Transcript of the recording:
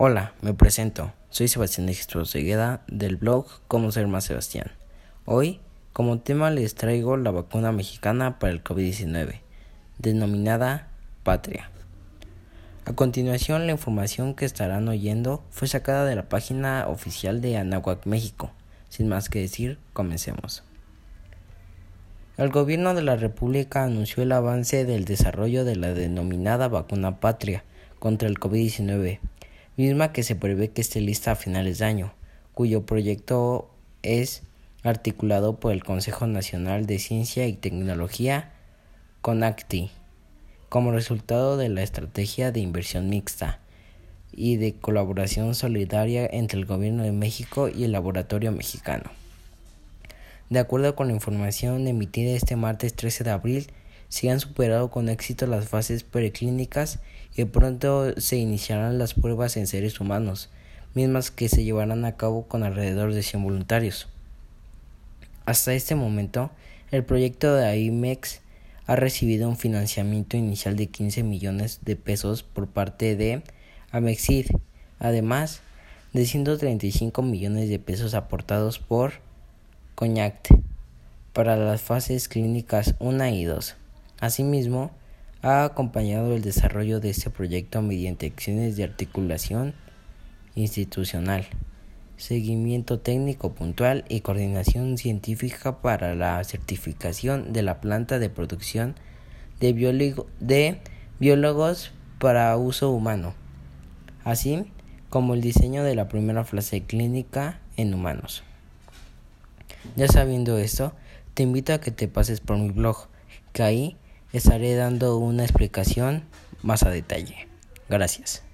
Hola, me presento. Soy Sebastián Jesús Segueda del blog Cómo ser más Sebastián. Hoy, como tema les traigo la vacuna mexicana para el COVID-19, denominada Patria. A continuación, la información que estarán oyendo fue sacada de la página oficial de Anahuac, México. Sin más que decir, comencemos. El gobierno de la República anunció el avance del desarrollo de la denominada vacuna Patria contra el COVID-19 misma que se prevé que esté lista a finales de año, cuyo proyecto es articulado por el Consejo Nacional de Ciencia y Tecnología, CONACTI, como resultado de la estrategia de inversión mixta y de colaboración solidaria entre el Gobierno de México y el Laboratorio Mexicano. De acuerdo con la información emitida este martes 13 de abril, se han superado con éxito las fases preclínicas y pronto se iniciarán las pruebas en seres humanos, mismas que se llevarán a cabo con alrededor de 100 voluntarios. Hasta este momento, el proyecto de AIMEX ha recibido un financiamiento inicial de 15 millones de pesos por parte de Amexid, además de 135 millones de pesos aportados por Coñact para las fases clínicas 1 y 2. Asimismo, ha acompañado el desarrollo de este proyecto mediante acciones de articulación institucional, seguimiento técnico puntual y coordinación científica para la certificación de la planta de producción de, biólogos para uso humano, así como el diseño de la primera fase clínica en humanos. Ya sabiendo esto, te invito a que te pases por mi blog, que ahí estaré dando una explicación más a detalle. Gracias.